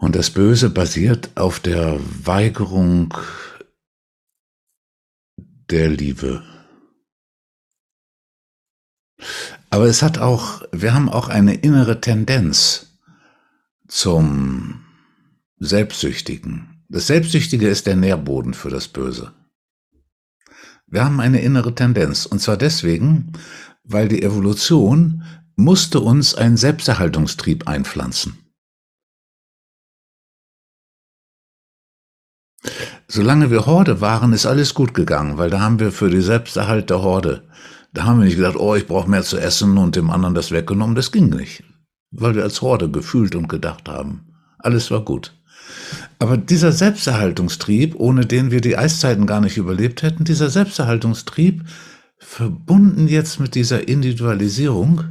Und das Böse basiert auf der Weigerung der Liebe. Aber es hat auch, wir haben auch eine innere Tendenz zum Selbstsüchtigen. Das Selbstsüchtige ist der Nährboden für das Böse. Wir haben eine innere Tendenz. Und zwar deswegen, weil die Evolution musste uns einen Selbsterhaltungstrieb einpflanzen. Solange wir Horde waren, ist alles gut gegangen, weil da haben wir für die Selbsterhalt der Horde, da haben wir nicht gesagt, oh, ich brauche mehr zu essen und dem anderen das weggenommen. Das ging nicht, weil wir als Horde gefühlt und gedacht haben. Alles war gut. Aber dieser Selbsterhaltungstrieb, ohne den wir die Eiszeiten gar nicht überlebt hätten, dieser Selbsterhaltungstrieb, verbunden jetzt mit dieser Individualisierung,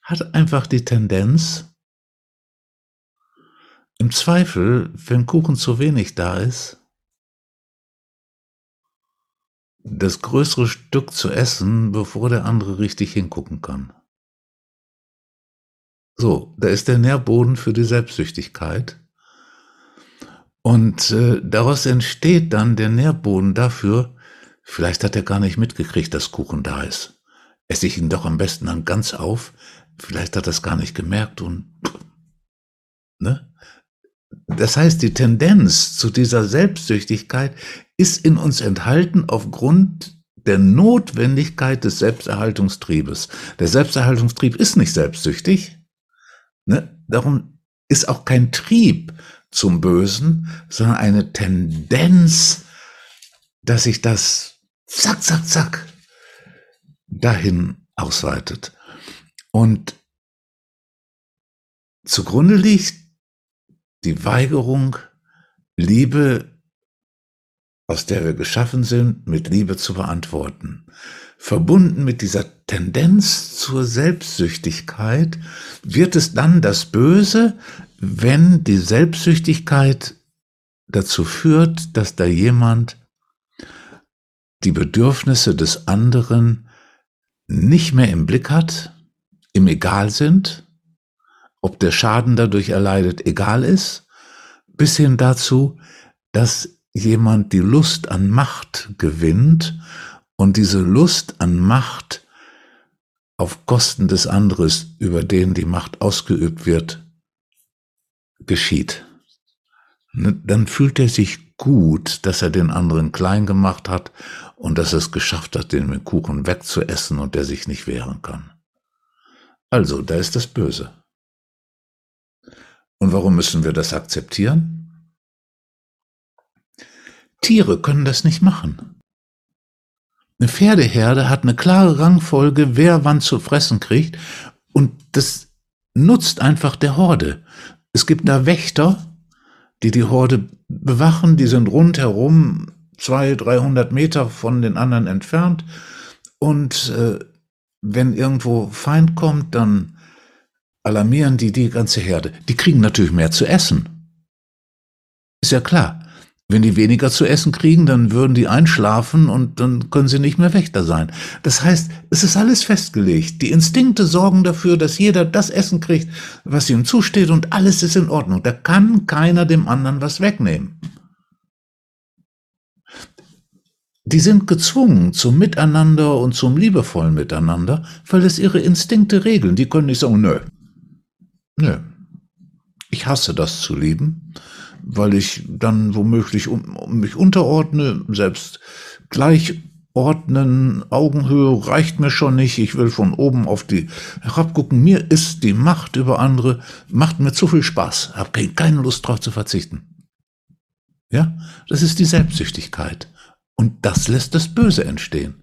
hat einfach die Tendenz, im Zweifel, wenn Kuchen zu wenig da ist, das größere Stück zu essen, bevor der andere richtig hingucken kann. So, da ist der Nährboden für die Selbstsüchtigkeit. Und äh, daraus entsteht dann der Nährboden dafür, vielleicht hat er gar nicht mitgekriegt, dass Kuchen da ist. Esse ich ihn doch am besten dann ganz auf, vielleicht hat er es gar nicht gemerkt und ne? Das heißt, die Tendenz zu dieser Selbstsüchtigkeit ist in uns enthalten aufgrund der Notwendigkeit des Selbsterhaltungstriebes. Der Selbsterhaltungstrieb ist nicht selbstsüchtig. Ne? Darum ist auch kein Trieb zum Bösen, sondern eine Tendenz, dass sich das zack, zack, zack dahin ausweitet. Und zugrunde liegt die Weigerung, Liebe, aus der wir geschaffen sind, mit Liebe zu beantworten. Verbunden mit dieser Tendenz zur Selbstsüchtigkeit wird es dann das Böse, wenn die Selbstsüchtigkeit dazu führt, dass da jemand die Bedürfnisse des anderen nicht mehr im Blick hat, im Egal sind, ob der Schaden dadurch erleidet, egal ist, bis hin dazu, dass jemand die Lust an Macht gewinnt und diese Lust an Macht auf Kosten des anderes, über den die Macht ausgeübt wird, geschieht. Ne, dann fühlt er sich gut, dass er den anderen klein gemacht hat und dass er es geschafft hat, den Kuchen wegzuessen und der sich nicht wehren kann. Also, da ist das Böse. Und warum müssen wir das akzeptieren? Tiere können das nicht machen. Eine Pferdeherde hat eine klare Rangfolge, wer wann zu fressen kriegt, und das nutzt einfach der Horde. Es gibt da Wächter, die die Horde bewachen, die sind rundherum zwei, dreihundert Meter von den anderen entfernt, und äh, wenn irgendwo Feind kommt, dann alarmieren die die ganze Herde. Die kriegen natürlich mehr zu essen. Ist ja klar. Wenn die weniger zu essen kriegen, dann würden die einschlafen und dann können sie nicht mehr Wächter sein. Das heißt, es ist alles festgelegt. Die Instinkte sorgen dafür, dass jeder das Essen kriegt, was ihm zusteht und alles ist in Ordnung. Da kann keiner dem anderen was wegnehmen. Die sind gezwungen zum Miteinander und zum liebevollen Miteinander, weil es ihre Instinkte regeln. Die können nicht sagen, nö, Nö. Ich hasse das zu lieben, weil ich dann womöglich um, um mich unterordne, selbst gleich ordnen, Augenhöhe reicht mir schon nicht, ich will von oben auf die herabgucken. Mir ist die Macht über andere, macht mir zu viel Spaß, habe keine Lust drauf zu verzichten. Ja, das ist die Selbstsüchtigkeit. Und das lässt das Böse entstehen.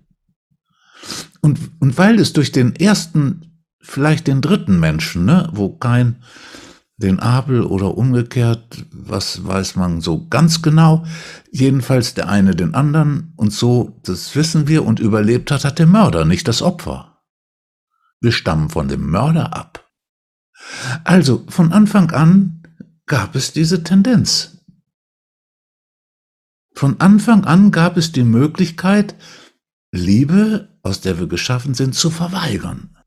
Und, und weil es durch den ersten vielleicht den dritten Menschen, ne, wo kein den Abel oder umgekehrt, was weiß man so ganz genau. Jedenfalls der eine den anderen und so, das wissen wir, und überlebt hat, hat der Mörder, nicht das Opfer. Wir stammen von dem Mörder ab. Also von Anfang an gab es diese Tendenz. Von Anfang an gab es die Möglichkeit, Liebe, aus der wir geschaffen sind, zu verweigern.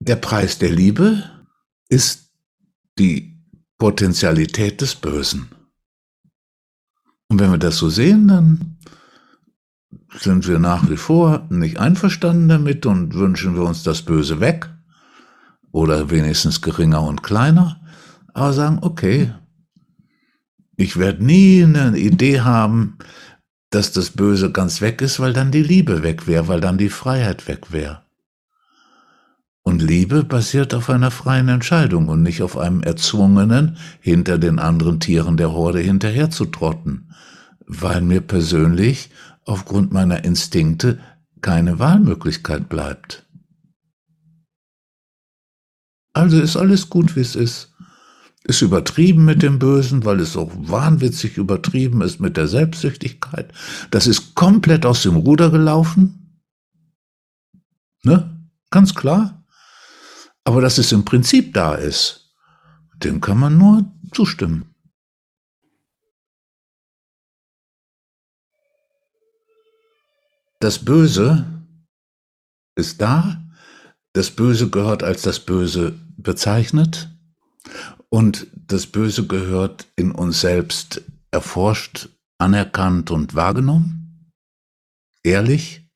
Der Preis der Liebe ist die Potentialität des Bösen. Und wenn wir das so sehen, dann sind wir nach wie vor nicht einverstanden damit und wünschen wir uns das Böse weg oder wenigstens geringer und kleiner, aber sagen, okay, ich werde nie eine Idee haben, dass das Böse ganz weg ist, weil dann die Liebe weg wäre, weil dann die Freiheit weg wäre. Und Liebe basiert auf einer freien Entscheidung und nicht auf einem erzwungenen, hinter den anderen Tieren der Horde hinterherzutrotten, weil mir persönlich aufgrund meiner Instinkte keine Wahlmöglichkeit bleibt. Also ist alles gut, wie es ist. Ist übertrieben mit dem Bösen, weil es auch wahnwitzig übertrieben ist mit der Selbstsüchtigkeit. Das ist komplett aus dem Ruder gelaufen. Ne? Ganz klar. Aber dass es im Prinzip da ist, dem kann man nur zustimmen. Das Böse ist da, das Böse gehört als das Böse bezeichnet und das Böse gehört in uns selbst erforscht, anerkannt und wahrgenommen, ehrlich